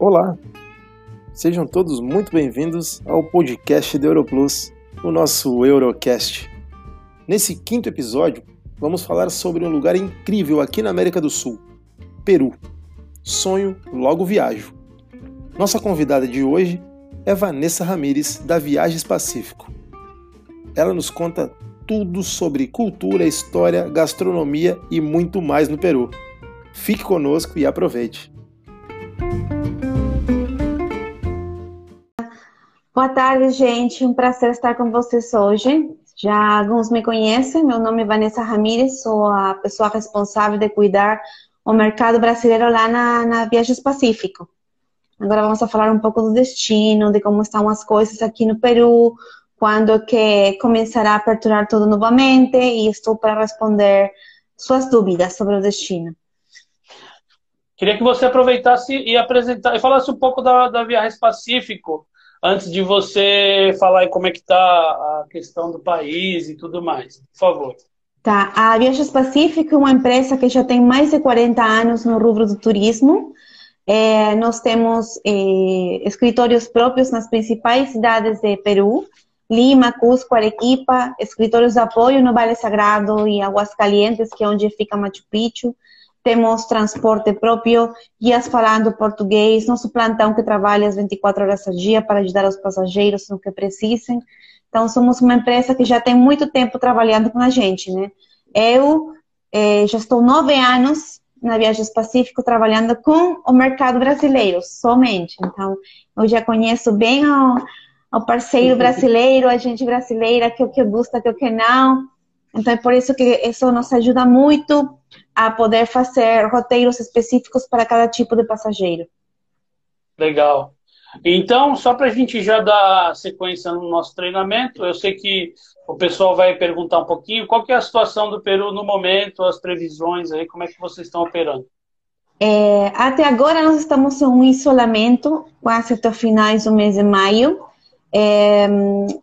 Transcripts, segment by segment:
Olá! Sejam todos muito bem-vindos ao podcast do Europlus, o nosso Eurocast. Nesse quinto episódio, vamos falar sobre um lugar incrível aqui na América do Sul, Peru. Sonho, logo viajo. Nossa convidada de hoje é Vanessa Ramires, da Viagens Pacífico. Ela nos conta tudo sobre cultura, história, gastronomia e muito mais no Peru. Fique conosco e aproveite! Boa tarde, gente. Um prazer estar com vocês hoje. Já alguns me conhecem, meu nome é Vanessa Ramírez, sou a pessoa responsável de cuidar o mercado brasileiro lá na, na Viagens Pacífico. Agora vamos a falar um pouco do destino, de como estão as coisas aqui no Peru, quando que começará a aperturar tudo novamente e estou para responder suas dúvidas sobre o destino. Queria que você aproveitasse e apresentar e falasse um pouco da, da Viagens Pacífico, antes de você falar como é que está a questão do país e tudo mais. Por favor. Tá. A Viagens Pacífico é uma empresa que já tem mais de 40 anos no rubro do turismo. É, nós temos é, escritórios próprios nas principais cidades de Peru, Lima, Cusco, Arequipa, escritórios de apoio no Vale Sagrado e Aguascalientes, que é onde fica Machu Picchu temos transporte próprio, guias falando português, nosso plantão que trabalha as 24 horas ao dia para ajudar os passageiros no que precisem. Então, somos uma empresa que já tem muito tempo trabalhando com a gente, né? Eu eh, já estou nove anos na Viagens Pacífico trabalhando com o mercado brasileiro, somente. Então, eu já conheço bem o, o parceiro brasileiro, a gente brasileira, que o que gosta, que o que não. Então, é por isso que isso nos ajuda muito a poder fazer roteiros específicos para cada tipo de passageiro. Legal. Então, só para a gente já dar sequência no nosso treinamento, eu sei que o pessoal vai perguntar um pouquinho qual que é a situação do Peru no momento, as previsões aí, como é que vocês estão operando? É, até agora nós estamos em um isolamento, quase até finais do mês de maio. É,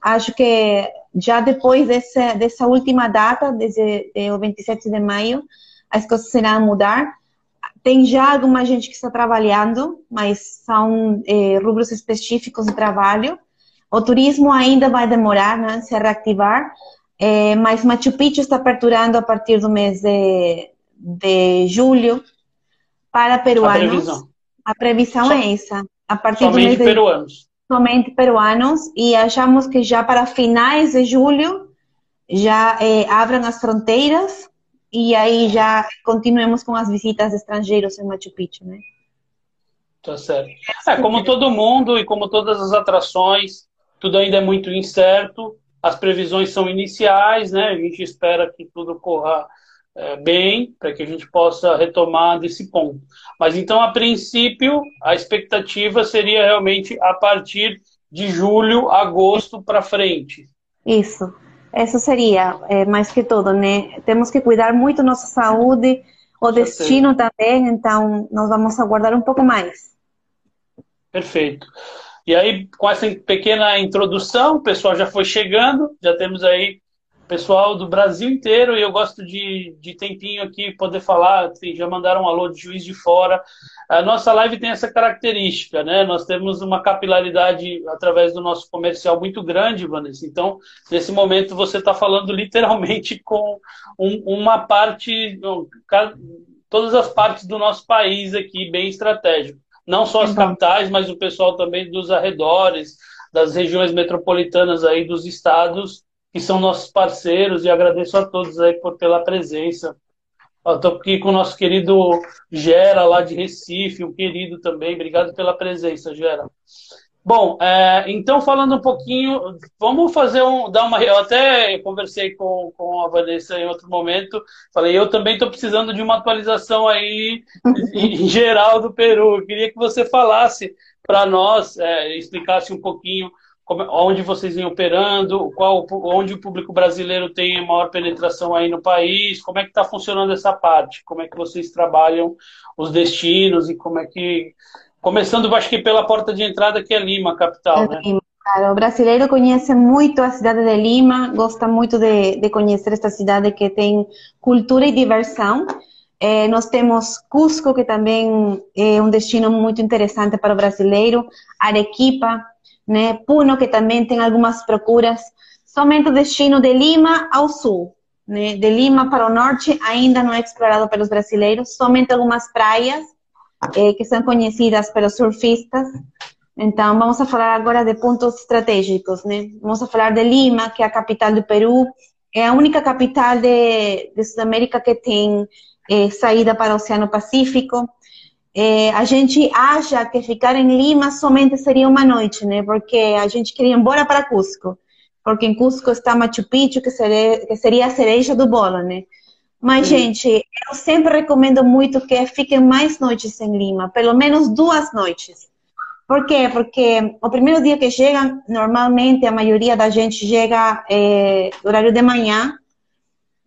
acho que já depois dessa, dessa última data, desde o 27 de maio, as coisas serão mudar. Tem já alguma gente que está trabalhando, mas são é, rubros específicos de trabalho. O turismo ainda vai demorar né, se reativar, é, mas Machu Picchu está aperturando a partir do mês de, de julho para peruanos. A previsão, a previsão é essa. A partir somente do mês de, peruanos. Somente peruanos. E achamos que já para finais de julho já é, abram as fronteiras e aí já continuemos com as visitas de estrangeiros em Machu Picchu, né? Tá certo. É, como todo mundo e como todas as atrações, tudo ainda é muito incerto. As previsões são iniciais, né? A gente espera que tudo corra bem para que a gente possa retomar desse ponto. Mas então, a princípio, a expectativa seria realmente a partir de julho, agosto para frente. Isso. Isso seria é, mais que tudo, né? Temos que cuidar muito nossa saúde, o destino também, então nós vamos aguardar um pouco mais. Perfeito. E aí, com essa pequena introdução, o pessoal já foi chegando, já temos aí pessoal do Brasil inteiro e eu gosto de, de tempinho aqui poder falar, já mandaram um alô de Juiz de Fora. A nossa live tem essa característica, né? Nós temos uma capilaridade através do nosso comercial muito grande, Vanessa. Então, nesse momento você está falando literalmente com um, uma parte, todas as partes do nosso país aqui, bem estratégico. Não só as capitais, mas o pessoal também dos arredores, das regiões metropolitanas aí dos estados que são nossos parceiros, e agradeço a todos aí por, pela presença. Estou aqui com o nosso querido Gera, lá de Recife, um querido também. Obrigado pela presença, Gera. Bom, é, então falando um pouquinho, vamos fazer um, dar uma. Eu até conversei com, com a Vanessa em outro momento. Falei, eu também estou precisando de uma atualização aí em geral do Peru. Eu queria que você falasse para nós, é, explicasse um pouquinho como, onde vocês vêm operando, qual, onde o público brasileiro tem maior penetração aí no país, como é que está funcionando essa parte, como é que vocês trabalham os destinos e como é que... Começando, acho que pela porta de entrada, que é Lima, capital, né? Claro, o brasileiro conhece muito a cidade de Lima, gosta muito de, de conhecer esta cidade que tem cultura e diversão. É, nós temos Cusco, que também é um destino muito interessante para o brasileiro, Arequipa, né? Puno, que também tem algumas procuras. Somente o destino de Lima ao sul, né? De Lima para o norte ainda não é explorado pelos brasileiros, somente algumas praias é, que são conhecidas pelos surfistas. Então, vamos a falar agora de pontos estratégicos, né? Vamos a falar de Lima, que é a capital do Peru, é a única capital de, de Sudamérica que tem é, saída para o Oceano Pacífico. É, a gente acha que ficar em Lima somente seria uma noite, né? Porque a gente queria ir embora para Cusco, porque em Cusco está Machu Picchu, que seria, que seria a cereja do bolo, né? Mas, uhum. gente, eu sempre recomendo muito que fiquem mais noites em Lima, pelo menos duas noites. Por quê? Porque o primeiro dia que chega, normalmente a maioria da gente chega é, horário de manhã,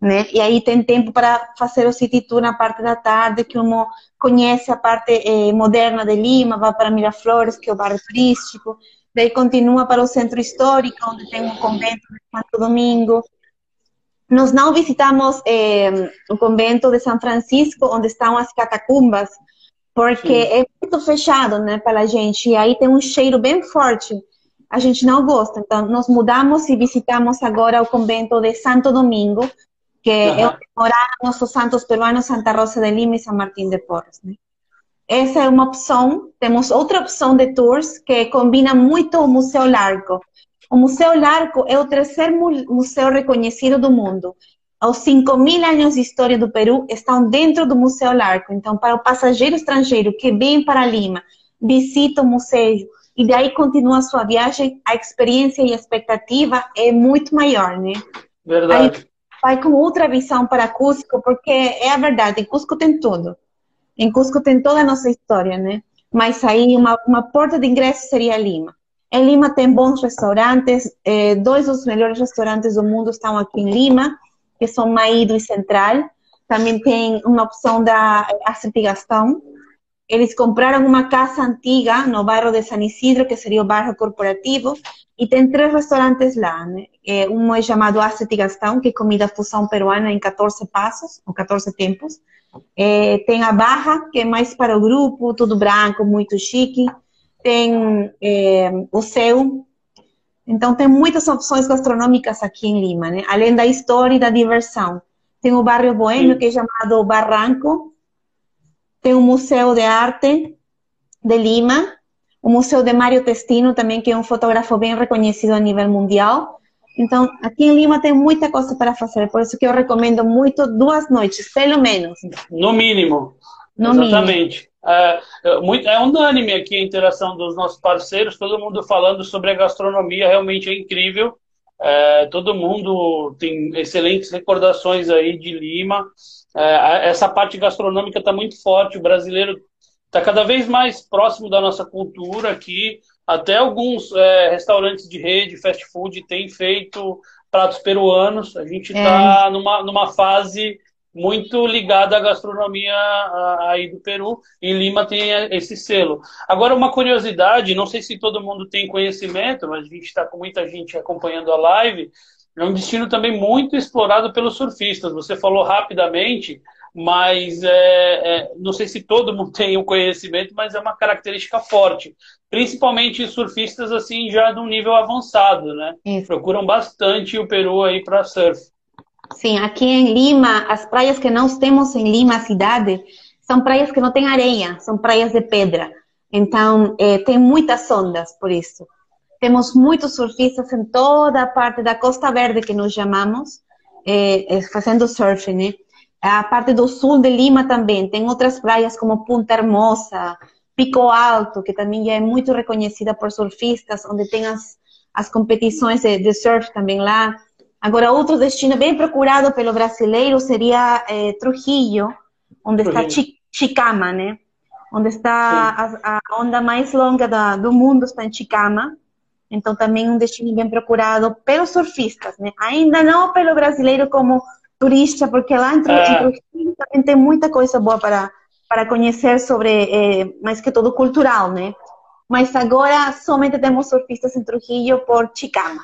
né? E aí tem tempo para fazer o city tour na parte da tarde, que um conhece a parte eh, moderna de Lima, vai para Miraflores, que é o bairro turístico, daí continua para o centro histórico, onde tem um convento de Santo Domingo. Nós não visitamos eh, o convento de São Francisco, onde estão as catacumbas, porque Sim. é muito fechado, né, para a gente, e aí tem um cheiro bem forte. A gente não gosta, então nós mudamos e visitamos agora o convento de Santo Domingo, que uhum. é onde moraram nossos santos peruanos Santa Rosa de Lima e São Martín de Porres. Né? Essa é uma opção. Temos outra opção de tours que combina muito o Museu Largo. O Museu Largo é o terceiro museu reconhecido do mundo. Os 5 mil anos de história do Peru estão dentro do Museu Largo. Então, para o passageiro estrangeiro que vem para Lima, visita o museu e daí continua a sua viagem, a experiência e a expectativa é muito maior, né? Verdade. Aí, vai com outra visão para Cusco, porque é a verdade, em Cusco tem tudo. Em Cusco tem toda a nossa história, né? Mas aí uma, uma porta de ingresso seria Lima. Em Lima tem bons restaurantes, eh, dois dos melhores restaurantes do mundo estão aqui em Lima, que são Maído e Central. Também tem uma opção da Astrid Gastão. Eles compraram uma casa antiga no bairro de San Isidro, que seria o bairro corporativo, e tem três restaurantes lá, né? É, um é chamado Acete Gastão, que é comida fusão peruana em 14 passos, ou 14 tempos. É, tem a Barra, que é mais para o grupo, tudo branco, muito chique. Tem é, o Céu. Então, tem muitas opções gastronômicas aqui em Lima, né? Além da história e da diversão. Tem o bairro Boêmio, que é chamado Barranco. Tem o Museu de Arte de Lima, o Museu de Mário Testino também, que é um fotógrafo bem reconhecido a nível mundial. Então, aqui em Lima tem muita coisa para fazer, por isso que eu recomendo muito duas noites, pelo menos. No mínimo. No Exatamente. Mínimo. É, muito, é unânime aqui a interação dos nossos parceiros, todo mundo falando sobre a gastronomia, realmente é incrível. É, todo mundo tem excelentes recordações aí de Lima. É, essa parte gastronômica está muito forte, o brasileiro está cada vez mais próximo da nossa cultura aqui. Até alguns é, restaurantes de rede, fast food, têm feito pratos peruanos. A gente está é. numa, numa fase muito ligada à gastronomia aí do Peru. E Lima tem esse selo. Agora, uma curiosidade, não sei se todo mundo tem conhecimento, mas a gente está com muita gente acompanhando a live. É um destino também muito explorado pelos surfistas. Você falou rapidamente mas é, é, não sei se todo mundo tem o conhecimento, mas é uma característica forte. Principalmente surfistas assim já de um nível avançado, né? Isso. Procuram bastante o Peru aí para surf. Sim, aqui em Lima, as praias que nós temos em Lima, cidade, são praias que não têm areia, são praias de pedra. Então, é, tem muitas ondas por isso. Temos muitos surfistas em toda a parte da Costa Verde, que nós chamamos, é, é, fazendo surf, né? A parte do sul de Lima também tem outras praias como Punta Hermosa, Pico Alto, que também já é muito reconhecida por surfistas, onde tem as, as competições de, de surf também lá. Agora, outro destino bem procurado pelo brasileiro seria eh, Trujillo, onde está Chicama, né? Onde está a, a, onda mais longa da, do mundo está em Chicama. Então, também um destino bem procurado pelos surfistas, né? Ainda não pelo brasileiro como turista, porque lá em Trujillo é. também tem muita coisa boa para, para conhecer sobre, é, mais que tudo cultural, né? Mas agora somente temos surfistas em Trujillo por Chicama.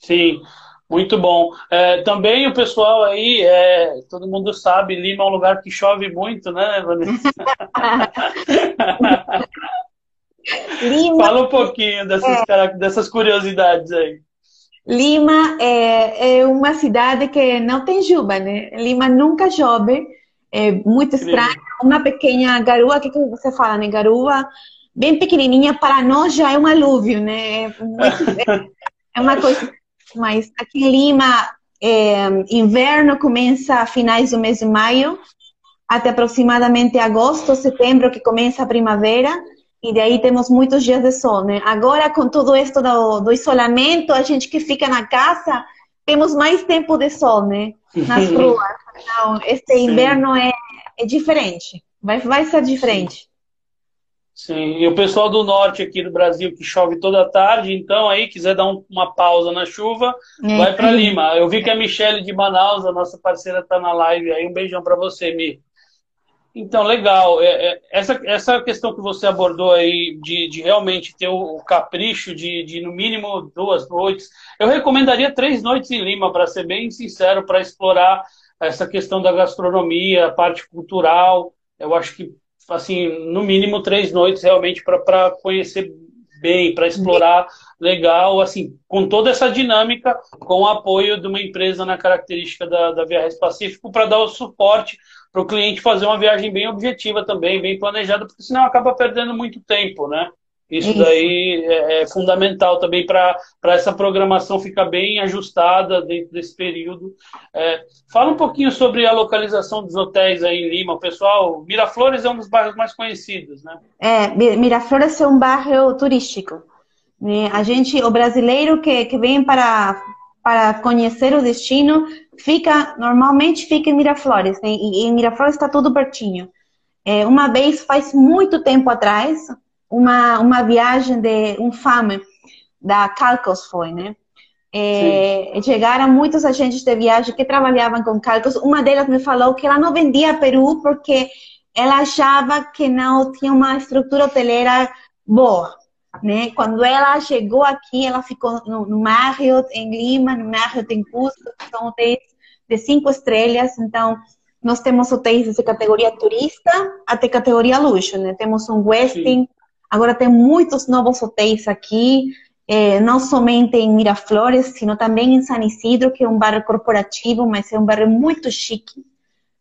Sim. Muito bom. É, também o pessoal aí, é, todo mundo sabe, Lima é um lugar que chove muito, né, Vanessa? Lima, Fala um pouquinho dessas, é, dessas curiosidades aí. Lima é, é, uma cidade que não tem chuva, né? Lima nunca chove, é muito estranho. Uma pequena garoa, o que, que você fala, né? Garoa bem pequenininha, para nós já é um alúvio, né? É, muito, é uma coisa mas aqui em Lima, é, inverno começa a finais do mês de maio, até aproximadamente agosto, setembro, que começa a primavera, e daí temos muitos dias de sol, né? Agora, com tudo isso do, do isolamento, a gente que fica na casa, temos mais tempo de sol, né? Nas ruas. Então, este inverno é, é diferente, vai, vai ser diferente. Sim, e o pessoal do norte aqui do Brasil que chove toda tarde, então aí quiser dar um, uma pausa na chuva, é. vai para Lima. Eu vi que a Michelle de Manaus, a nossa parceira, está na live aí. Um beijão para você, Mi. Então, legal. É, é, essa, essa questão que você abordou aí de, de realmente ter o, o capricho de, de, no mínimo, duas noites. Eu recomendaria três noites em Lima, para ser bem sincero, para explorar essa questão da gastronomia, a parte cultural. Eu acho que assim, no mínimo três noites realmente para conhecer bem, para explorar legal, assim, com toda essa dinâmica, com o apoio de uma empresa na característica da, da Viagens Pacífico, para dar o suporte para o cliente fazer uma viagem bem objetiva também, bem planejada, porque senão acaba perdendo muito tempo, né? Isso, Isso. daí é, é, fundamental também para essa programação ficar bem ajustada dentro desse período. É, fala um pouquinho sobre a localização dos hotéis aí em Lima. O pessoal, Miraflores é um dos bairros mais conhecidos, né? É, Miraflores é um bairro turístico. Né? A gente, o brasileiro que, que vem para, para conhecer o destino, fica normalmente fica em Miraflores. Né? E, e em Miraflores está tudo pertinho. É, uma vez, faz muito tempo atrás, uma, uma viagem de um fama da Calcos foi, né? É, chegaram muitos agentes de viagem que trabalhavam com Calcos. Uma delas me falou que ela não vendia Peru porque ela achava que não tinha uma estrutura hoteleira boa. Né? Quando ela chegou aqui, ela ficou no, no Marriott em Lima, no Marriott em Cusco, que são hotéis de cinco estrelas. Então, nós temos hotéis de categoria turista até categoria luxo, né? Temos um Westin, Agora tem muitos novos hotéis aqui, eh, não somente em Miraflores, sino também em San Isidro, que é um bairro corporativo, mas é um bairro muito chique,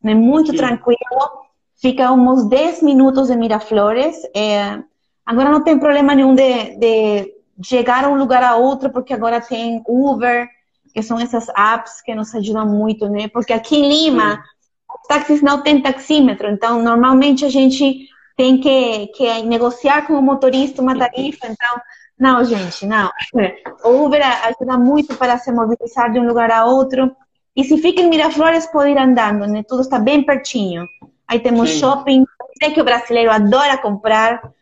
né? muito Sim. tranquilo. Fica uns 10 minutos de Miraflores. Eh, agora não tem problema nenhum de, de chegar a um lugar a outro, porque agora tem Uber, que são essas apps que nos ajudam muito, né? Porque aqui em Lima, Sim. os táxis não têm taxímetro, então normalmente a gente tem que, que negociar com o motorista uma tarifa. Então, não, gente, não. O Uber ajuda muito para se mobilizar de um lugar a outro. E se fica em Miraflores, pode ir andando, né? Tudo está bem pertinho. Aí temos Sim. shopping. Sei que o brasileiro adora comprar. Total.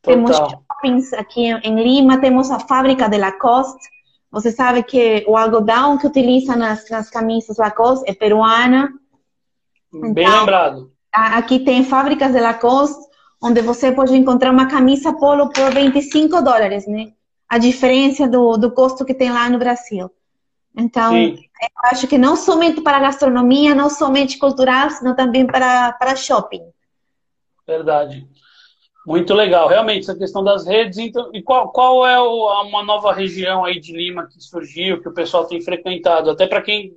Temos shoppings aqui em Lima. Temos a fábrica de Lacoste. Você sabe que o algodão que utiliza nas, nas camisas Lacoste é peruana. Bem então, lembrado. Aqui tem fábricas de Lacoste onde você pode encontrar uma camisa polo por 25 dólares, né? A diferença do, do custo que tem lá no Brasil. Então, Sim. eu acho que não somente para gastronomia, não somente cultural, senão também para, para shopping. Verdade. Muito legal. Realmente, essa questão das redes. Então, e qual, qual é o, uma nova região aí de Lima que surgiu, que o pessoal tem frequentado? Até para quem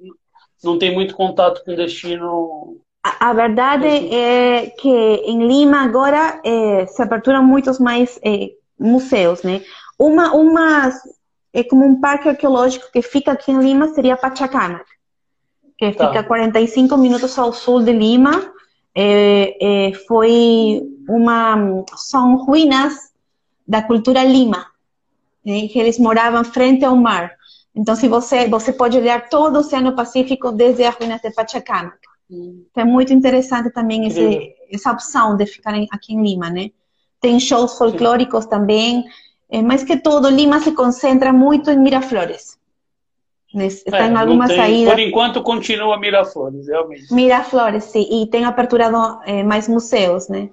não tem muito contato com o destino a, verdade é que em Lima agora é, se aperturam muitos mais é, museus, né? Uma, uma é como um parque arqueológico que fica aqui em Lima seria Pachacana, que tá. fica 45 minutos ao sul de Lima. É, foi uma são ruínas da cultura Lima, né? que eles moravam frente ao mar. Então, se você você pode olhar todo o Oceano Pacífico desde as ruínas de Pachacana. Então é muito interessante também esse, essa opção de ficar aqui em Lima, né? Tem shows folclóricos Sim. também, é, mas que todo Lima se concentra muito em Miraflores. Está é, em algumas tem, saídas. Por enquanto continua Miraflores, realmente. Miraflores, sim, e tem aperturado é, mais museus, né?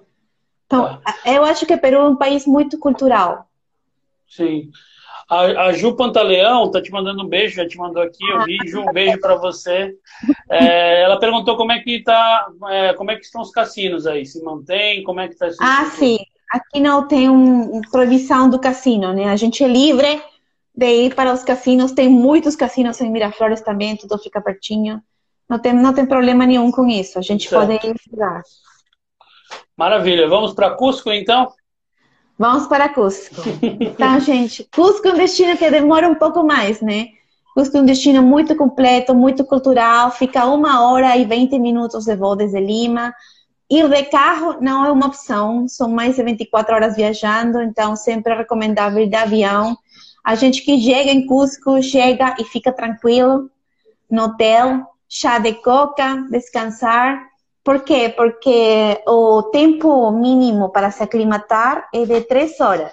Então, ah. eu acho que Peru é um país muito cultural. Sim. A, a, Ju Pantaleão tá te mandando um beijo, já te mandou aqui, eu vi, Ju, um beijo para você. É, ela perguntou como é que tá, é, como é que estão os cassinos aí, se mantém, como é que tá isso? Ah, sim, aqui não tem um, proibição do cassino, né? A gente é livre de ir para os cassinos, tem muitos cassinos em Miraflores também, tudo fica pertinho. Não tem, não tem problema nenhum com isso, a gente certo. pode ir jogar. Maravilha, vamos para Cusco então? Vamos para Cusco. Então, gente, Cusco é um destino que demora um pouco mais, né? Cusco é um destino muito completo, muito cultural, fica uma hora e 20 minutos de voo desde Lima. Ir de carro não é uma opção, são mais de 24 horas viajando, então sempre é recomendável ir de avião. A gente que chega em Cusco, chega e fica tranquilo no hotel, chá de coca, descansar por quê? Porque o tempo mínimo para se aclimatar é de três horas.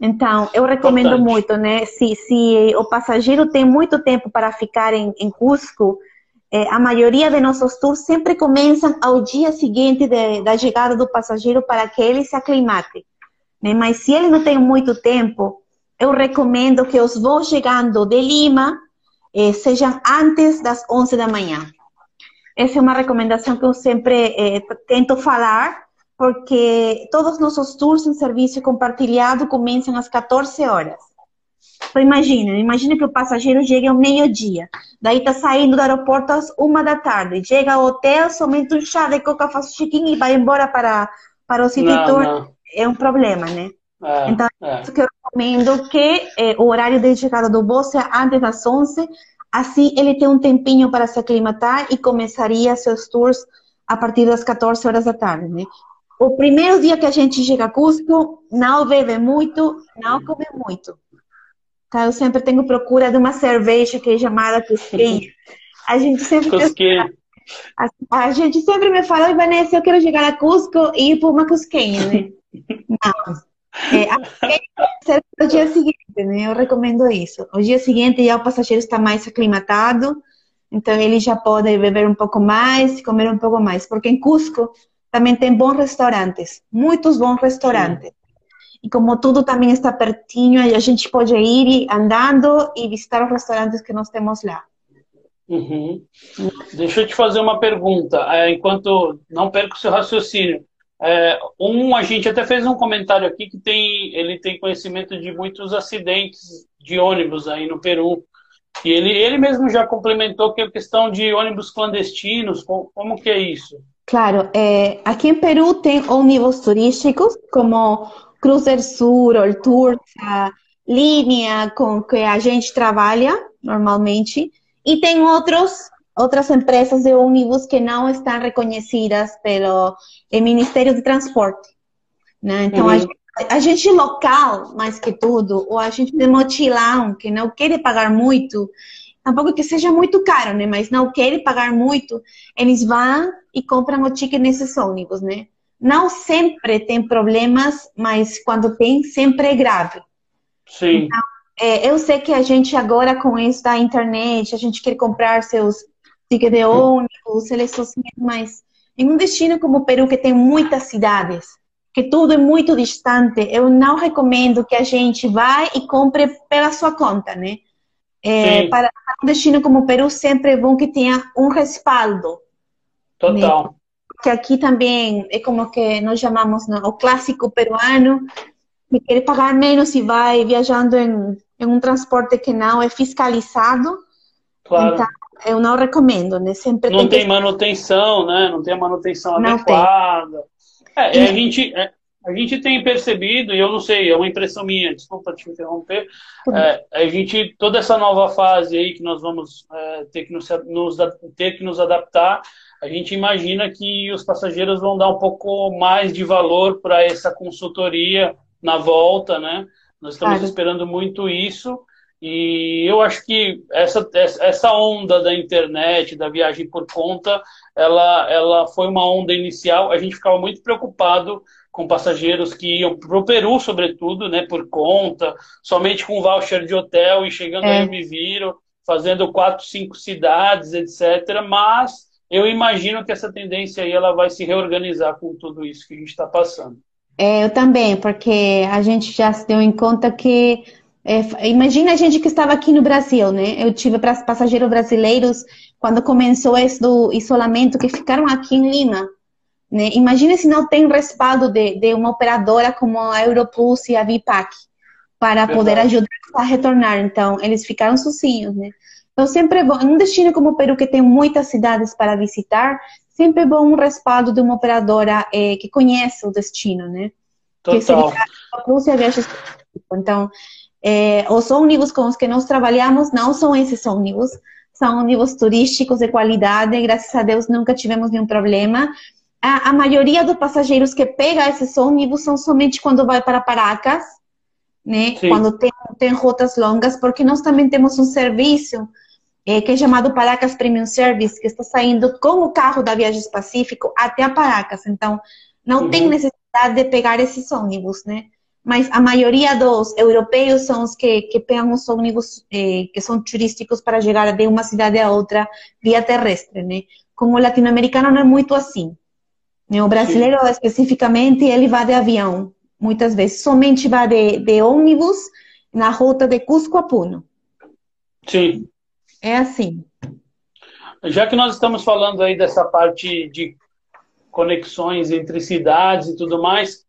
Então, eu recomendo Importante. muito, né? Se, se o passageiro tem muito tempo para ficar em, em Cusco, é, a maioria de nossos tours sempre começam ao dia seguinte de, da chegada do passageiro para que ele se aclimate. Né? Mas se ele não tem muito tempo, eu recomendo que os voos chegando de Lima eh, sejam antes das 11 da manhã. Essa é uma recomendação que eu sempre eh, tento falar, porque todos os nossos tours em serviço compartilhado começam às 14 horas. Então, imagina, imagina que o passageiro chegue ao meio-dia, daí está saindo do aeroporto às uma da tarde, chega ao hotel, somente um chá de coca, faz check-in e vai embora para, para o city tour. É um problema, né? É, então, é. isso que eu recomendo que eh, o horário de chegada do voo seja antes das 11, Assim, ele tem um tempinho para se aclimatar e começaria seus tours a partir das 14 horas da tarde, né? O primeiro dia que a gente chega a Cusco, não bebe muito, não come muito. Tá? Eu sempre tenho procura de uma cerveja que é chamada Cusquinha. A gente sempre... A, a, gente sempre me fala, Vanessa, eu quero chegar a Cusco e ir para uma Cusquinha, né? Não. É, no dia seguinte, né? Eu recomendo isso. O dia seguinte já o passageiro está mais aclimatado, então ele já pode beber um pouco mais, comer um pouco mais, porque em Cusco também tem bons restaurantes, muitos bons restaurantes. Sim. E como tudo também está pertinho, a gente pode ir andando e visitar os restaurantes que nós temos lá. Uhum. Deixa eu te fazer uma pergunta, é, enquanto não perco o seu raciocínio. É, um, a gente até fez um comentário aqui que tem, ele tem conhecimento de muitos acidentes de ônibus aí no Peru. E ele, ele mesmo já complementou que a questão de ônibus clandestinos, como, como que é isso? Claro, é, aqui em Peru tem ônibus turísticos como Cruzer Sur, Tour, a linha com que a gente trabalha normalmente, e tem outros outras empresas de ônibus que não estão reconhecidas pelo Ministério de Transporte. Né? Então, uhum. a, gente, a, gente, local, mais que tudo, ou a gente de mochilão, que não quer pagar muito, tampouco que seja muito caro, né? mas não quer pagar muito, eles vão e compram o ticket nesses ônibus. Né? Não sempre tem problemas, mas quando tem, sempre é grave. Sim. Então, é, eu sei que a gente agora com isso da internet, a gente quer comprar seus ticket de ônibus, seleções, mas em um destino como o Peru, que tem muitas cidades, que tudo é muito distante, eu não recomendo que a gente vá e compre pela sua conta, né? É, para um destino como o Peru, sempre é bom que tenha um respaldo. Total. Né? Que aqui também é como que nós chamamos o clássico peruano, que quer pagar menos e vai viajando em, em um transporte que não é fiscalizado. Claro. Então, eu não recomendo, né? Sempre não tem, tem manutenção, né? Não tem a manutenção não adequada. É, e... a, gente, é, a gente tem percebido, e eu não sei, é uma impressão minha, desculpa te interromper, é, a gente, toda essa nova fase aí que nós vamos é, ter, que nos, nos, ter que nos adaptar, a gente imagina que os passageiros vão dar um pouco mais de valor para essa consultoria na volta, né? Nós estamos claro. esperando muito isso. E eu acho que essa, essa onda da internet, da viagem por conta, ela, ela foi uma onda inicial. A gente ficava muito preocupado com passageiros que iam para o Peru, sobretudo, né, por conta, somente com voucher de hotel e chegando é. aí eu me viro, fazendo quatro, cinco cidades, etc. Mas eu imagino que essa tendência aí ela vai se reorganizar com tudo isso que a gente está passando. É, eu também, porque a gente já se deu em conta que É, imagina a gente que estava aqui no Brasil, né? Eu tive passageiros brasileiros quando começou esse do isolamento que ficaram aqui em Lima. Né? Imagina se não tem respaldo de, de uma operadora como a Europlus e a Vipac para Verdade. poder ajudar a retornar. Então, eles ficaram sozinhos, né? Então, sempre é bom, um destino como o Peru, que tem muitas cidades para visitar, sempre é bom um respaldo de uma operadora é, que conhece o destino, né? Total. Que seria a Viagens. Então, é, os ônibus com os que nós trabalhamos não são esses ônibus, são ônibus turísticos de qualidade, graças a Deus nunca tivemos nenhum problema. A, a maioria dos passageiros que pega esses ônibus são somente quando vai para Paracas, né? Sim. Quando tem, tem rotas longas, porque nós também temos um serviço é, que é chamado Paracas Premium Service, que está saindo com o carro da Viagens Pacífico até a Paracas. Então, não uhum. tem necessidade de pegar esses ônibus, né? Mas a maioria dos europeus são os que, que pegam os ônibus eh, que são turísticos para chegar de uma cidade a outra via terrestre, né? Como o latino-americano não é muito assim. Né? O brasileiro, Sim. especificamente, ele vai de avião muitas vezes. Somente vai de, de ônibus na rota de Cusco a Puno. Sim. É assim. Já que nós estamos falando aí dessa parte de conexões entre cidades e tudo mais,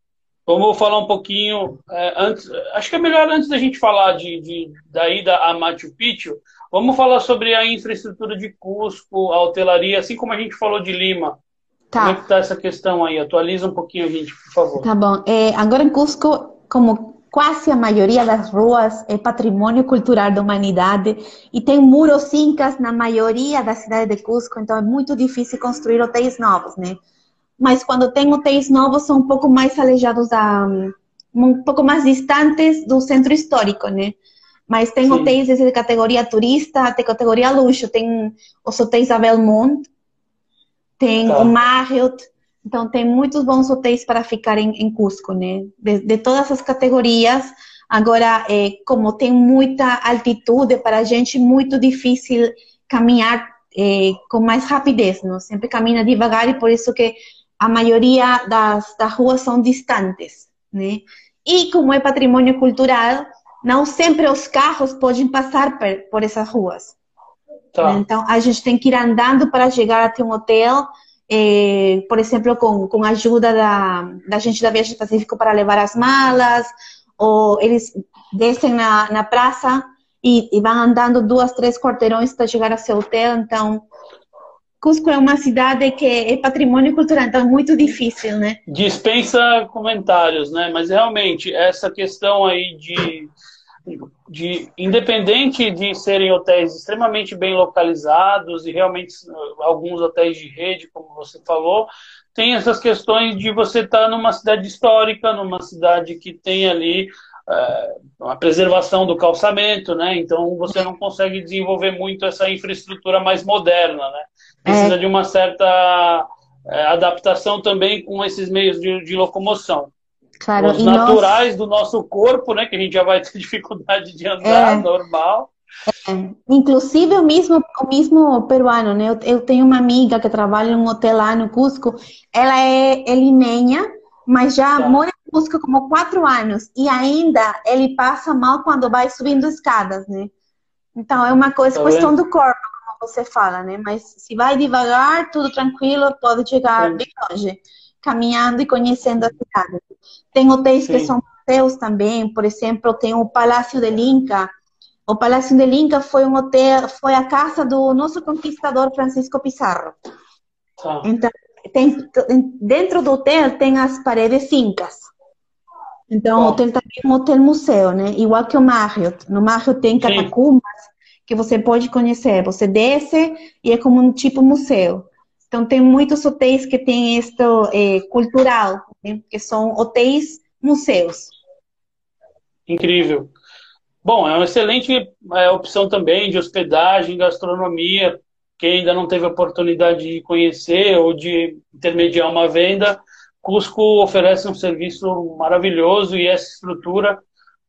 vamos falar um pouquinho é, antes. Acho que é melhor antes da gente falar de, de da ida a Machu Picchu, vamos falar sobre a infraestrutura de Cusco, a hotelaria, assim como a gente falou de Lima. Tá. Como é que está essa questão aí? Atualiza um pouquinho a gente, por favor. Tá bom. É, agora em Cusco, como quase a maioria das ruas é patrimônio cultural da humanidade e tem muros incas na maioria da cidade de Cusco, então é muito difícil construir hotéis novos, né? Mas quando tem hotéis novos são um pouco mais alejados da um pouco mais distantes do centro histórico, né? Mas tem Sim. hotéis de categoria turista até categoria luxo, tem os hotéis da Belmont, tem tá. o Marriott, então tem muitos bons hotéis para ficar em, em Cusco, né? De, de, todas as categorias. Agora, é, como tem muita altitude, para a gente muito difícil caminhar é, com mais rapidez, não? Sempre caminha devagar e por isso que a maioria das, das ruas são distantes, né? E como é patrimônio cultural, não sempre os carros podem passar por, por essas ruas. Tá. Então, a gente tem que ir andando para chegar até um hotel, eh, por exemplo, com, com a ajuda da, da gente da Viagem Pacífico para levar as malas, ou eles descem na, na praça e, e vão andando duas, três quarteirões para chegar ao seu hotel. Então, Cusco é uma cidade que é patrimônio cultural, então é muito difícil, né? Dispensa comentários, né? Mas realmente, essa questão aí de de independente de serem hotéis extremamente bem localizados e realmente uh, alguns hotéis de rede, como você falou, tem essas questões de você estar tá numa cidade histórica, numa cidade que tem ali uh, a preservação do calçamento, né? Então você não consegue desenvolver muito essa infraestrutura mais moderna, né? Precisa é. de uma certa uh, adaptação também com esses meios de, de locomoção. Claro, os naturais nós... do nosso corpo, né? Que a gente já vai ter dificuldade de andar, é. normal. É. Inclusive o mesmo, o mesmo peruano, né? Eu, eu, tenho uma amiga que trabalha em um hotel lá no Cusco. Ela é, é limeña, mas já tá. mora em Cusco como quatro anos e ainda ele passa mal quando vai subindo escadas, né? Então é uma coisa, tá questão do corpo, você fala, né? Mas se vai devagar, tudo tranquilo, pode chegar Sim. bem longe caminhando e conhecendo a cidade. Tem hotéis Sim. que são museus também, por exemplo, tem o Palácio de Linca. O Palácio de Linca foi um hotel, foi a casa do nosso conquistador Francisco Pizarro. Tá. Então, tem, dentro do hotel tem as paredes incas. Então, o hotel também é um hotel museu, né? Igual que o Marriott. No Marriott tem catacumbas Sim. Que você pode conhecer. Você desce e é como um tipo museu. Então, tem muitos hotéis que têm isto é, cultural, né? que são hotéis museus. Incrível. Bom, é uma excelente é, opção também de hospedagem, gastronomia. Quem ainda não teve a oportunidade de conhecer ou de intermediar uma venda, Cusco oferece um serviço maravilhoso e essa estrutura.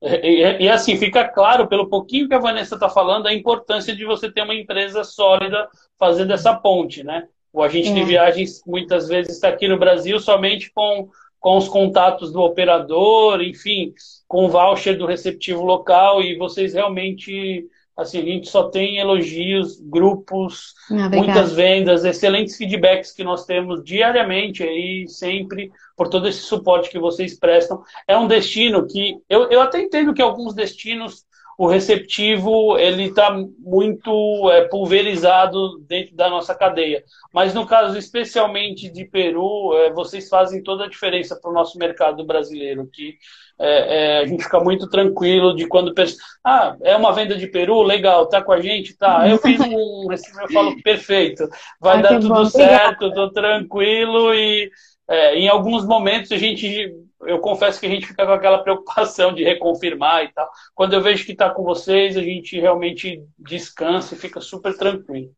E, e, assim, fica claro, pelo pouquinho que a Vanessa está falando, a importância de você ter uma empresa sólida fazendo essa ponte, né? O agente é. de viagens muitas vezes está aqui no Brasil somente com com os contatos do operador, enfim, com o voucher do receptivo local, e vocês realmente assim, a gente só tem elogios, grupos, ah, muitas vendas, excelentes feedbacks que nós temos diariamente aí, sempre, por todo esse suporte que vocês prestam. É um destino que, eu, eu até entendo que alguns destinos o receptivo ele está muito é, pulverizado dentro da nossa cadeia. Mas no caso especialmente de Peru, é, vocês fazem toda a diferença para o nosso mercado brasileiro, que é, é, a gente fica muito tranquilo de quando pensa, ah, é uma venda de Peru, legal, tá com a gente, tá. Eu fiz um eu falo, perfeito, vai ah, dar tudo bom, certo, estou tranquilo e é, em alguns momentos a gente eu confesso que a gente fica com aquela preocupação de reconfirmar e tal. Quando eu vejo que está com vocês, a gente realmente descansa e fica super tranquilo.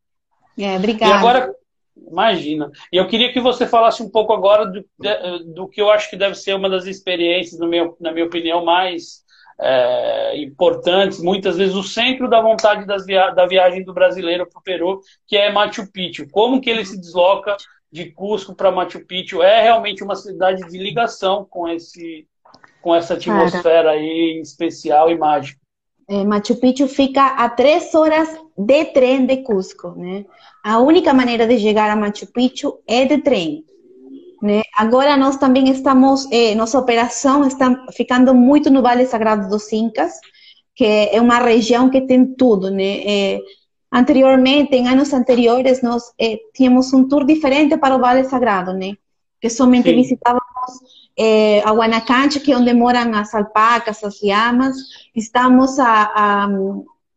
É, obrigada. E agora, imagina. E eu queria que você falasse um pouco agora do, do que eu acho que deve ser uma das experiências, no meu, na minha opinião, mais é, importantes, muitas vezes o centro da vontade via da viagem do brasileiro para o Peru, que é Machu Picchu. Como que ele se desloca de Cusco para Machu Picchu é realmente uma cidade de ligação com esse com essa atmosfera Cara, aí especial e mágica. É, Machu Picchu fica a três horas de trem de Cusco, né? A única maneira de chegar a Machu Picchu é de trem. Né? Agora nós também estamos, eh, nossa operação está ficando muito no Vale Sagrado dos Incas, que é uma região que tem tudo, né? Eh, Anteriormente, em anos anteriores, nós eh, tínhamos um tour diferente para o Vale Sagrado, né? Que somente Sim. visitávamos eh, a Guanacante, que é onde moram as alpacas, as llamas. Estamos a, a,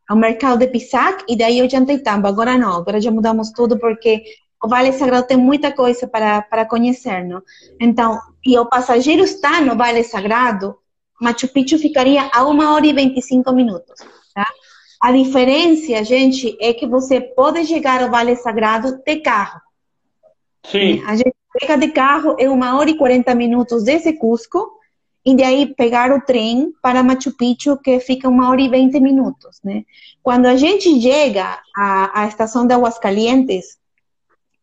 ao mercado de Pisac e daí o Jantaitamba. Agora não, agora já mudamos tudo porque o Vale Sagrado tem muita coisa para, para conhecer, não? Então, e o passageiro está no Vale Sagrado, Machu Picchu ficaria a uma hora e 25 minutos? A diferença, gente, é que você pode chegar ao Vale Sagrado de carro. Sim. A gente pega de carro, é uma hora e 40 minutos desse Cusco, e daí pegar o trem para Machu Picchu, que fica uma hora e 20 minutos, né? Quando a gente chega à, à estação de Aguascalientes,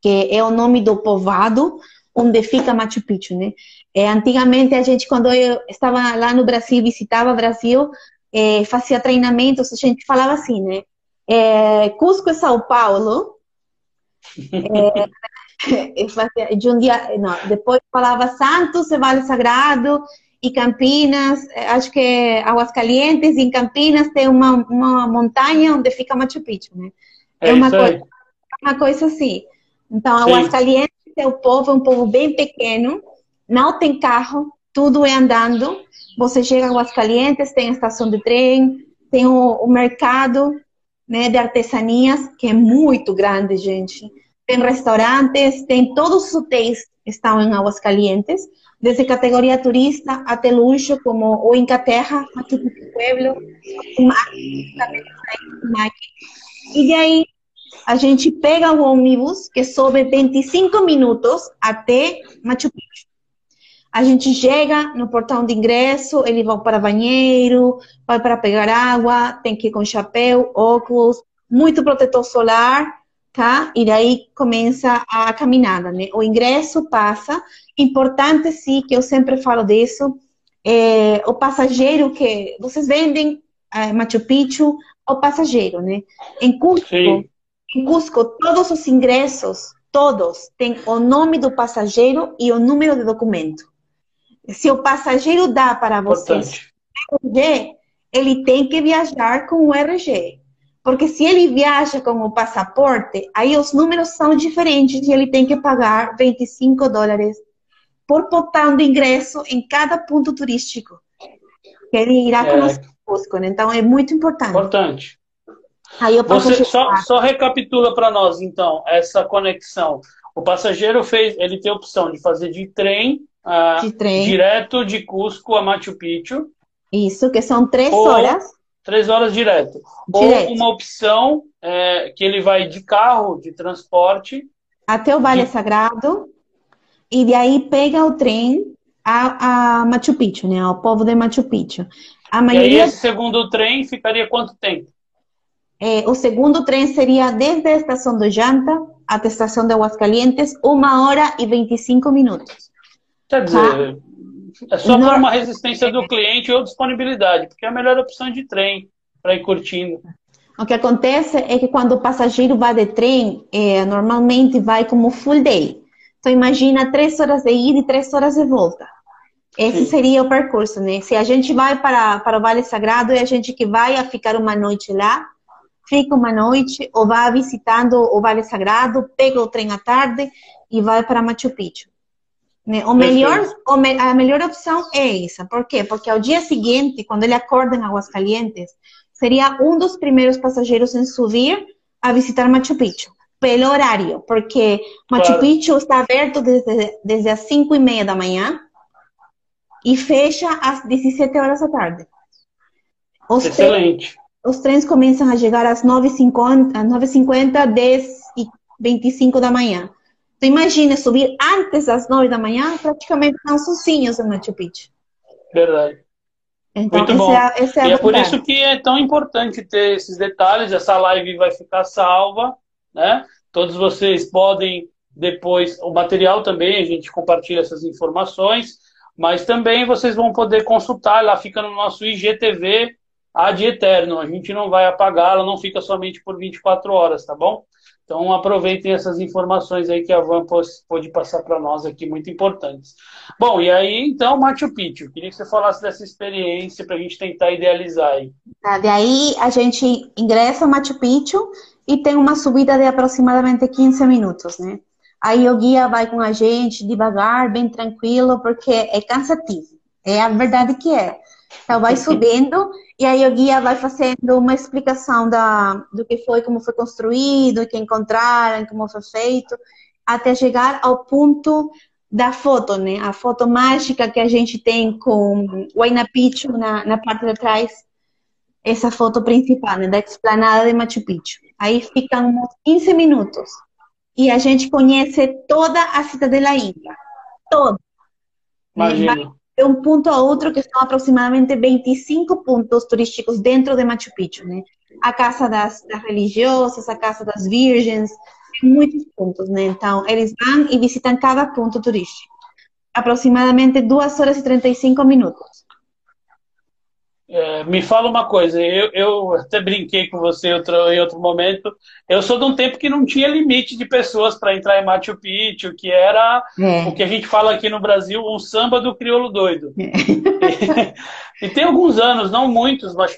que é o nome do povoado onde fica Machu Picchu, né? É, antigamente a gente, quando eu estava lá no Brasil, visitava o Brasil, é, fazia treinamentos, a gente falava assim, né? É, Cusco e São Paulo. É, fazia, de um dia, não, depois falava Santos e Vale Sagrado e Campinas, é, acho que Aguascalientes, e em Campinas tem uma, uma montanha onde fica Machu Picchu, né? É, é uma, coisa, uma coisa assim. Então, Aguascalientes é o povo, é um povo bem pequeno, não tem carro, tudo é andando. Você chega a Aguascalientes, tem a estação de trem, tem o, o mercado né, de artesanias, que é muito grande, gente. Tem restaurantes, tem todos os hotéis estão em Aguascalientes, desde categoria turista até luxo, como o Inca Terra, Machu Picchu Pueblo, e de aí a gente pega o ônibus que sobe 25 minutos até Machu Picchu. A gente chega no portão de ingresso, ele vai para banheiro, vai para pegar água, tem que ir com chapéu, óculos, muito protetor solar, tá? E daí começa a caminhada, né? O ingresso passa. Importante, sim, que eu sempre falo disso, é, o passageiro que vocês vendem é, Machu Picchu, o passageiro, né? Em Cusco, sim. em Cusco, todos os ingressos, todos, têm o nome do passageiro e o número de documento se o passageiro dá para você RG, ele tem que viajar com o RG. Porque se ele viaja com o passaporte, aí os números são diferentes e ele tem que pagar 25 dólares por botão de ingresso em cada ponto turístico que ele irá é. conosco. Né? Então é muito importante. Importante. Aí Você só, só recapitula para nós, então, essa conexão. O passageiro fez, ele tem a opção de fazer de trem ah, de trem. direto de Cusco a Machu Picchu. Isso, que são três horas. Três horas direto. direto. Ou uma opção é, que ele vai de carro, de transporte. Até o Vale de... Sagrado. E de aí pega o trem a, a Machu Picchu, né? Ao povo de Machu Picchu. A maioria... E aí esse segundo trem ficaria quanto tempo? É, o segundo trem seria desde a estação do Janta até a estação de Aguascalientes, uma hora e 25 minutos. Quer dizer, É só por uma resistência do cliente ou disponibilidade, porque é a melhor opção de trem para ir curtindo. O que acontece é que quando o passageiro vai de trem, é, normalmente vai como full day. Então imagina três horas de ida e três horas de volta. Esse Sim. seria o percurso, né? Se a gente vai para, para o Vale Sagrado, é a gente que vai a ficar uma noite lá, fica uma noite, ou vai visitando o Vale Sagrado, pega o trem à tarde e vai para Machu Picchu. Né? O melhor, o me, a melhor opção é essa. Por quê? Porque ao dia seguinte, quando ele acorda em Aguascalientes, seria um dos primeiros passageiros em subir a visitar Machu Picchu, pelo horário, porque Machu claro. Picchu está aberto desde, desde as 5 e meia da manhã e fecha às 17 horas da tarde. Os Excelente. os trens começam a chegar às 9h50, 9h50, 10 e 25 da manhã. Então, imagina subir antes das 9 da manhã, praticamente estão sozinhos em Machu Picchu. Verdade. Então, Muito bom. É, é e é por isso que é tão importante ter esses detalhes. Essa live vai ficar salva, né? Todos vocês podem depois, o material também, a gente compartilha essas informações. Mas também vocês vão poder consultar, lá fica no nosso IGTV ad eterno. A gente não vai apagar, ela não fica somente por 24 horas, tá bom? Então aproveitem essas informações aí que a Van pôde passar para nós aqui, muito importantes. Bom, e aí então Machu Picchu, queria que você falasse dessa experiência para a gente tentar idealizar aí. Tá, daí a gente ingressa Machu Picchu e tem uma subida de aproximadamente 15 minutos, né? Aí o guia vai com a gente devagar, bem tranquilo, porque é cansativo. É a verdade que é. Então vai subindo e aí o guia vai fazendo uma explicação da, do que foi, como foi construído, o que encontraram, como foi feito, até chegar ao ponto da foto, né? A foto mágica que a gente tem com o Huayna Picchu na, na parte de trás. Essa foto principal, né? Da explanada de Machu Picchu. Aí ficam uns 15 minutos e a gente conhece toda a cidadela Inca. Toda. Imagina. De um ponto a outro, que são aproximadamente 25 pontos turísticos dentro de Machu Picchu, né? A casa das, das religiosas, a casa das virgens, muitos pontos, né? Então, eles vão e visitam cada ponto turístico. Aproximadamente 2 horas e 35 minutos. É, me fala uma coisa, eu, eu até brinquei com você em outro, em outro momento. Eu sou de um tempo que não tinha limite de pessoas para entrar em Machu Picchu, que era é. o que a gente fala aqui no Brasil, um samba do crioulo doido. É. E, e, tem alguns anos, não muitos, mas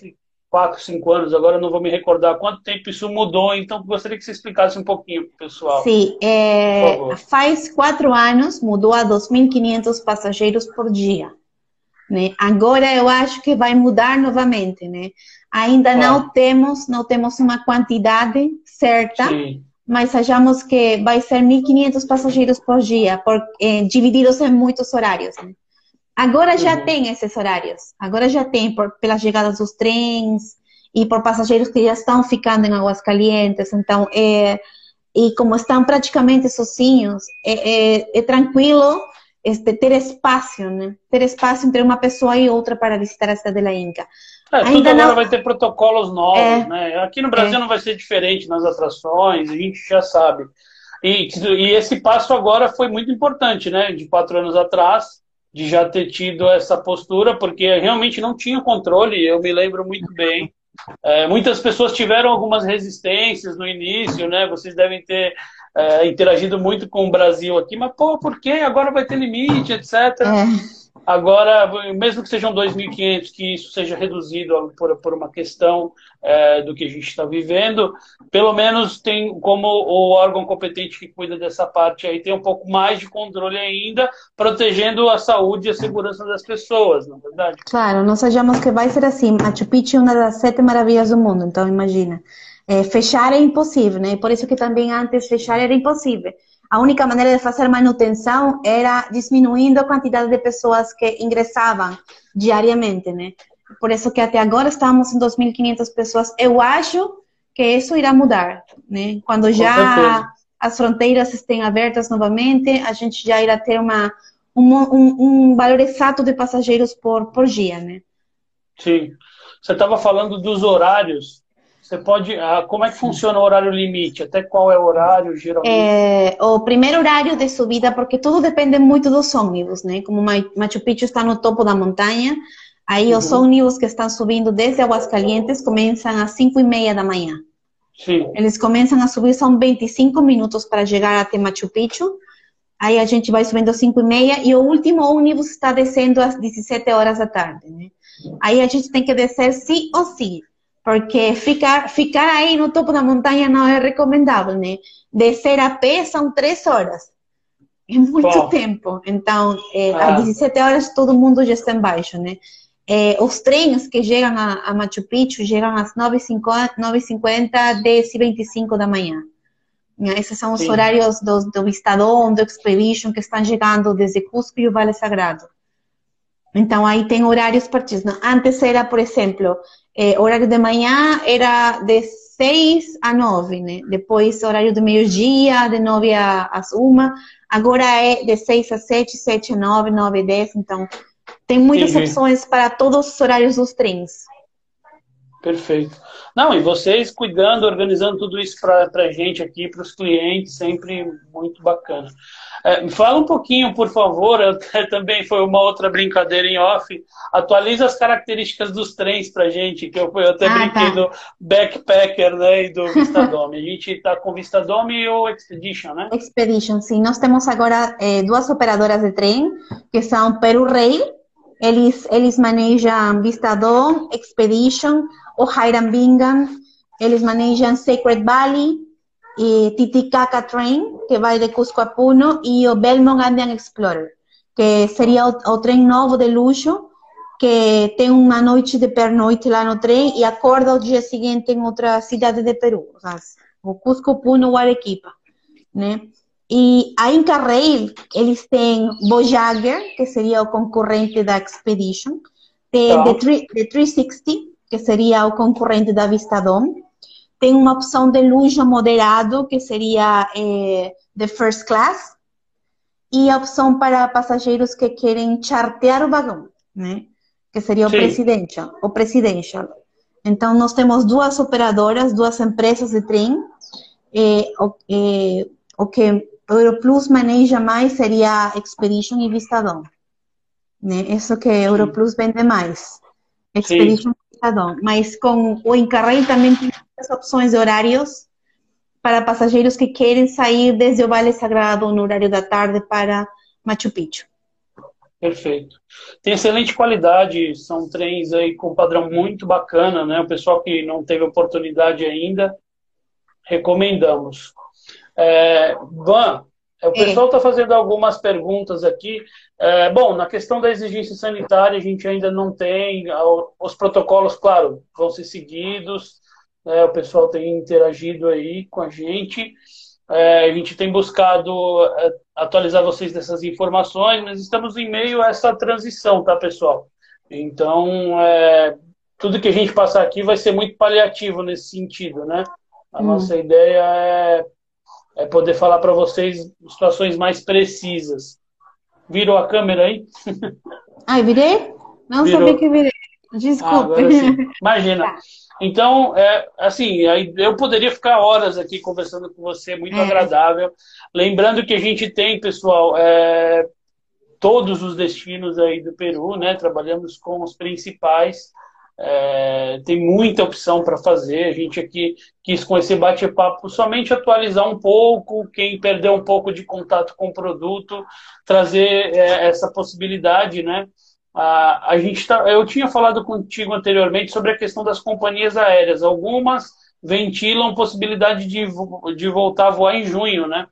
quatro, cinco anos, agora não vou me recordar quanto tempo isso mudou, então gostaria que você explicasse um pouquinho para o pessoal. Sim, é, faz quatro anos mudou a 2.500 passageiros por dia. Né? Agora eu acho que vai mudar novamente, né? Ainda não temos, não temos uma quantidade certa, Sim. mas achamos que vai ser 1.500 passageiros por dia, por, eh, divididos em muitos horários. Né? Agora já uhum. tem esses horários, agora já tem por, pelas chegadas dos trens e por passageiros que já estão ficando em Águas Calientes, então é, e como estão praticamente sozinhos, é, é, é tranquilo este, ter espaço, né? Ter espaço entre uma pessoa e outra para visitar a cidade da Inca. É, Ainda tudo agora não... vai ter protocolos novos, é, né? Aqui no Brasil é. não vai ser diferente nas atrações, a gente já sabe. E, e esse passo agora foi muito importante, né? De quatro anos atrás, de já ter tido essa postura, porque realmente não tinha controle, eu me lembro muito bem. É, muitas pessoas tiveram algumas resistências no início, né? Vocês devem ter é, interagido muito com o Brasil aqui, mas pô, por que agora vai ter limite, etc. É. Agora, mesmo que sejam 2.500, que isso seja reduzido por, por uma questão é, do que a gente está vivendo, pelo menos tem como o órgão competente que cuida dessa parte aí tem um pouco mais de controle ainda, protegendo a saúde e a segurança das pessoas, na é verdade? Claro, nós achamos que vai ser assim. Machu Picchu é uma das sete maravilhas do mundo, então imagina. É, fechar é impossível, né? Por isso que também antes fechar era impossível. A única maneira de fazer manutenção era diminuindo a quantidade de pessoas que ingressavam diariamente, né? Por isso que até agora estamos em 2.500 pessoas. Eu acho que isso irá mudar, né? Quando já as fronteiras estejam abertas novamente, a gente já irá ter uma um, um, um valor exato de passageiros por, por dia, né? Sim. Você estava falando dos horários Você pode. Ah, como é que funciona o horário limite? Até qual é o horário, geralmente? É, o primeiro horário de subida, porque tudo depende muito dos ônibus, né? Como Machu Picchu está no topo da montanha, aí uhum. os ônibus que estão subindo desde Aguascalientes começam às 5 e meia da manhã. Sim. Eles começam a subir, são 25 minutos para chegar até Machu Picchu. Aí a gente vai subindo às 5 e meia e o último ônibus está descendo às 17 horas da tarde, né? Aí a gente tem que descer sim ou sim porque ficar, ficar aí no topo da montanha não é recomendável, né? Descer a pé são três horas. É muito Bom. tempo. Então, é, ah. às 17 horas todo mundo já está embaixo, né? É, os trens que chegam a, a Machu Picchu chegam às 9h50, 9h50 10h25 da manhã. Esses são os Sim. horários do, do Estadão, do Expedition, que estão chegando desde Cusco e o Vale Sagrado. Então, aí tem horários partidos. Antes era, por exemplo, é, horário de manhã era de 6 a 9, né? Depois, horário do meio-dia, de 9 às 1. Agora é de 6 a 7, 7 a 9, 9 a 10. Então, tem muitas opções para todos os horários dos trens. Perfeito. Não, e vocês cuidando, organizando tudo isso para a gente aqui, para os clientes, sempre muito bacana. É, me fala um pouquinho, por favor, também foi uma outra brincadeira em off. Atualiza as características dos trens para gente, que eu, eu até ah, brinquei tá. do Backpacker né, e do Vistadome. A gente está com Vistadome e o Expedition, né? Expedition, sim. Nós temos agora é, duas operadoras de trem, que são Peru Rail, eles, eles manejam Vistadome, Expedition, o Hiram Bingham, eles manejam Sacred Valley, e Titicaca Train, que vai de Cusco a Puno, e o Belmont Andean Explorer, que seria o, o trem novo de luxo, que tem uma noite de pernoite lá no trem e acorda o dia seguinte em outra cidade de Peru, o Cusco, Puno ou Arequipa, né? E a Inca Rail, eles têm Voyager, que seria o concorrente da Expedition, tem tá. the, the 360, que seria o concorrente da Vistadom, tem uma opção de luxo moderado, que seria é, the first class, e a opção para passageiros que querem chartear o vagão, né? Que seria o presidential, o presidential. Então, nós temos duas operadoras, duas empresas de trem. É, o, é, o que o Europlus maneja mais seria Expedition e Vistadão. Né? Isso que Sim. Europlus vende mais. Expedition Sim. e Vistadão. Mas com o Incarrail também tem opções de horários para passageiros que querem sair desde o Vale Sagrado no horário da tarde para Machu Picchu. Perfeito. Tem excelente qualidade, são trens aí com padrão muito bacana, né? O pessoal que não teve oportunidade ainda, recomendamos. É, Van, o pessoal está fazendo algumas perguntas aqui. É, bom, na questão da exigência sanitária, a gente ainda não tem. Os protocolos, claro, vão ser seguidos. Né, o pessoal tem interagido aí com a gente. É, a gente tem buscado é, atualizar vocês dessas informações, mas estamos em meio a essa transição, tá, pessoal? Então, é, tudo que a gente passar aqui vai ser muito paliativo nesse sentido, né? A hum. nossa ideia é, é poder falar para vocês situações mais precisas. Virou a câmera aí? Ai, virei? Não Virou. sabia que virei. Desculpa. Ah, Imagina. Tá. Então, é, assim, eu poderia ficar horas aqui conversando com você, muito é. agradável. Lembrando que a gente tem, pessoal, é, todos os destinos aí do Peru, né? Trabalhamos com os principais. É, tem muita opção para fazer. A gente aqui quis, com esse bate-papo, somente atualizar um pouco. Quem perdeu um pouco de contato com o produto, trazer é, essa possibilidade, né? A, a gente tá, eu tinha falado contigo anteriormente sobre a questão das companhias aéreas. Algumas ventilam possibilidade de, de voltar a voar em junho, né?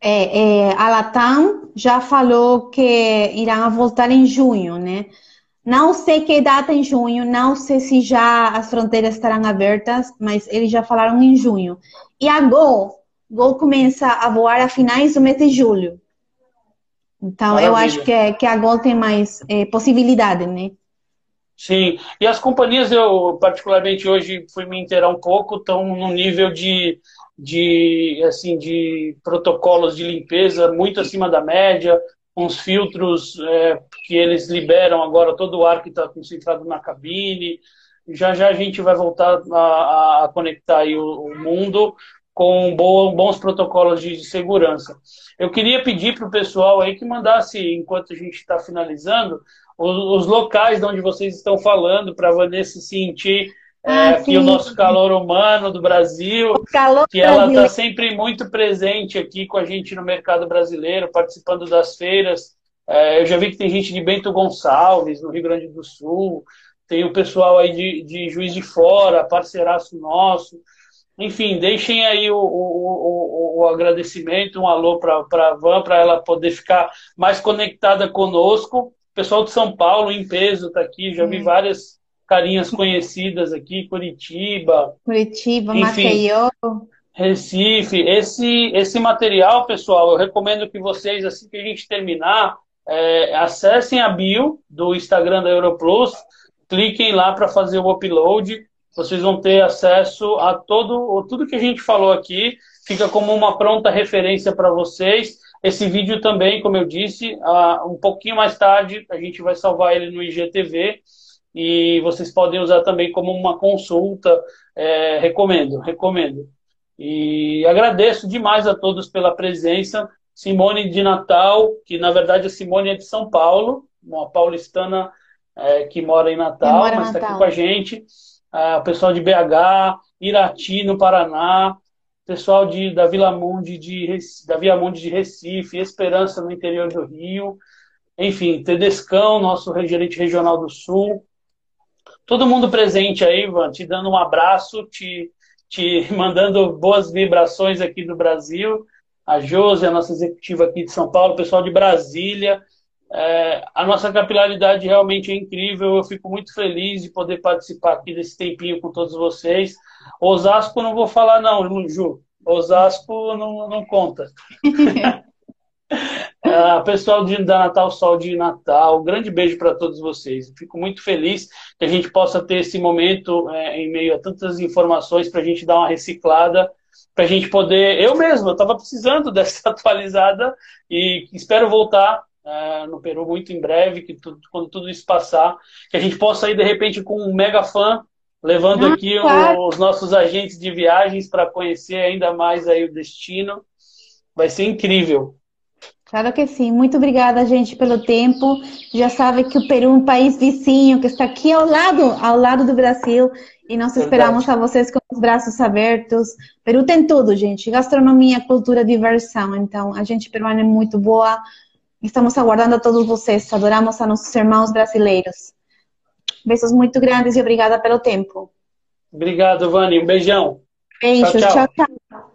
É, é, a Latam já falou que irá voltar em junho, né? Não sei que data em junho, não sei se já as fronteiras estarão abertas, mas eles já falaram em junho. E a Gol, Gol começa a voar a finais do mês de julho. Então, Maravilha. eu acho que, é, que a Gol tem mais é, possibilidade, né? Sim, e as companhias, eu particularmente hoje fui me inteirar um pouco, estão no nível de, de, assim, de protocolos de limpeza muito acima da média, uns filtros é, que eles liberam agora todo o ar que está concentrado na cabine, Já já a gente vai voltar a, a conectar o, o mundo com bons protocolos de, segurança. Eu queria pedir para o pessoal aí que mandasse, enquanto a gente está finalizando, os, os, locais de onde vocês estão falando, para a Vanessa sentir ah, é, que o nosso calor humano do Brasil, que ela está sempre muito presente aqui com a gente no mercado brasileiro, participando das feiras. É, eu já vi que tem gente de Bento Gonçalves, no Rio Grande do Sul, tem o pessoal aí de, de Juiz de Fora, parceiraço nosso. Enfim, deixem aí o, o, o, o agradecimento, um alô para a Van, para ela poder ficar mais conectada conosco. O pessoal de São Paulo, em peso, está aqui, já vi hum. várias carinhas conhecidas aqui, Curitiba. Curitiba, enfim, Maceió. Recife. Esse, esse material, pessoal, eu recomendo que vocês, assim que a gente terminar, é, acessem a bio do Instagram da Europlus, cliquem lá para fazer o upload vocês vão ter acesso a todo tudo que a gente falou aqui, fica como uma pronta referência para vocês. Esse vídeo também, como eu disse, um pouquinho mais tarde a gente vai salvar ele no IGTV e vocês podem usar também como uma consulta. É, recomendo, recomendo. E agradeço demais a todos pela presença. Simone de Natal, que na verdade a Simone é de São Paulo, uma paulistana é, que mora em Natal, mora mas está aqui com a gente o pessoal de BH, Irati, no Paraná, pessoal de, da Vila Mundi de, da Via Mundi de Recife, Esperança no interior do Rio, enfim, Tedescão, nosso gerente regional do Sul. Todo mundo presente aí, Ivan, te dando um abraço, te, te mandando boas vibrações aqui do Brasil. A Josi, a nossa executiva aqui de São Paulo, pessoal de Brasília, é, a nossa capilaridade realmente é incrível. Eu fico muito feliz de poder participar aqui desse tempinho com todos vocês. Osasco não vou falar, não, Ju. Osasco não, não conta. é, pessoal de, da Natal Sol de Natal, um grande beijo para todos vocês. Fico muito feliz que a gente possa ter esse momento é, em meio a tantas informações para a gente dar uma reciclada para a gente poder. Eu mesmo, eu estava precisando dessa atualizada e espero voltar uh, no Peru muito em breve, que quando tudo isso passar, que a gente possa ir de repente com um mega fã, levando ah, aqui claro. os nossos agentes de viagens para conhecer ainda mais aí o destino. Vai ser incrível. Claro que sim. Muito obrigada, gente, pelo tempo. Já sabe que o Peru é um país vizinho, que está aqui ao lado, ao lado do Brasil. E nós Verdade. esperamos a vocês com os braços abertos. Peru tem tudo, gente. Gastronomia, cultura, diversão. Então, a gente peruana é muito boa. Estamos aguardando a todos vocês. Adoramos a nossos irmãos brasileiros. Beijos muito grandes e obrigada pelo tempo. Obrigado, Vani. Um beijão. Beijos. tchau. tchau. tchau.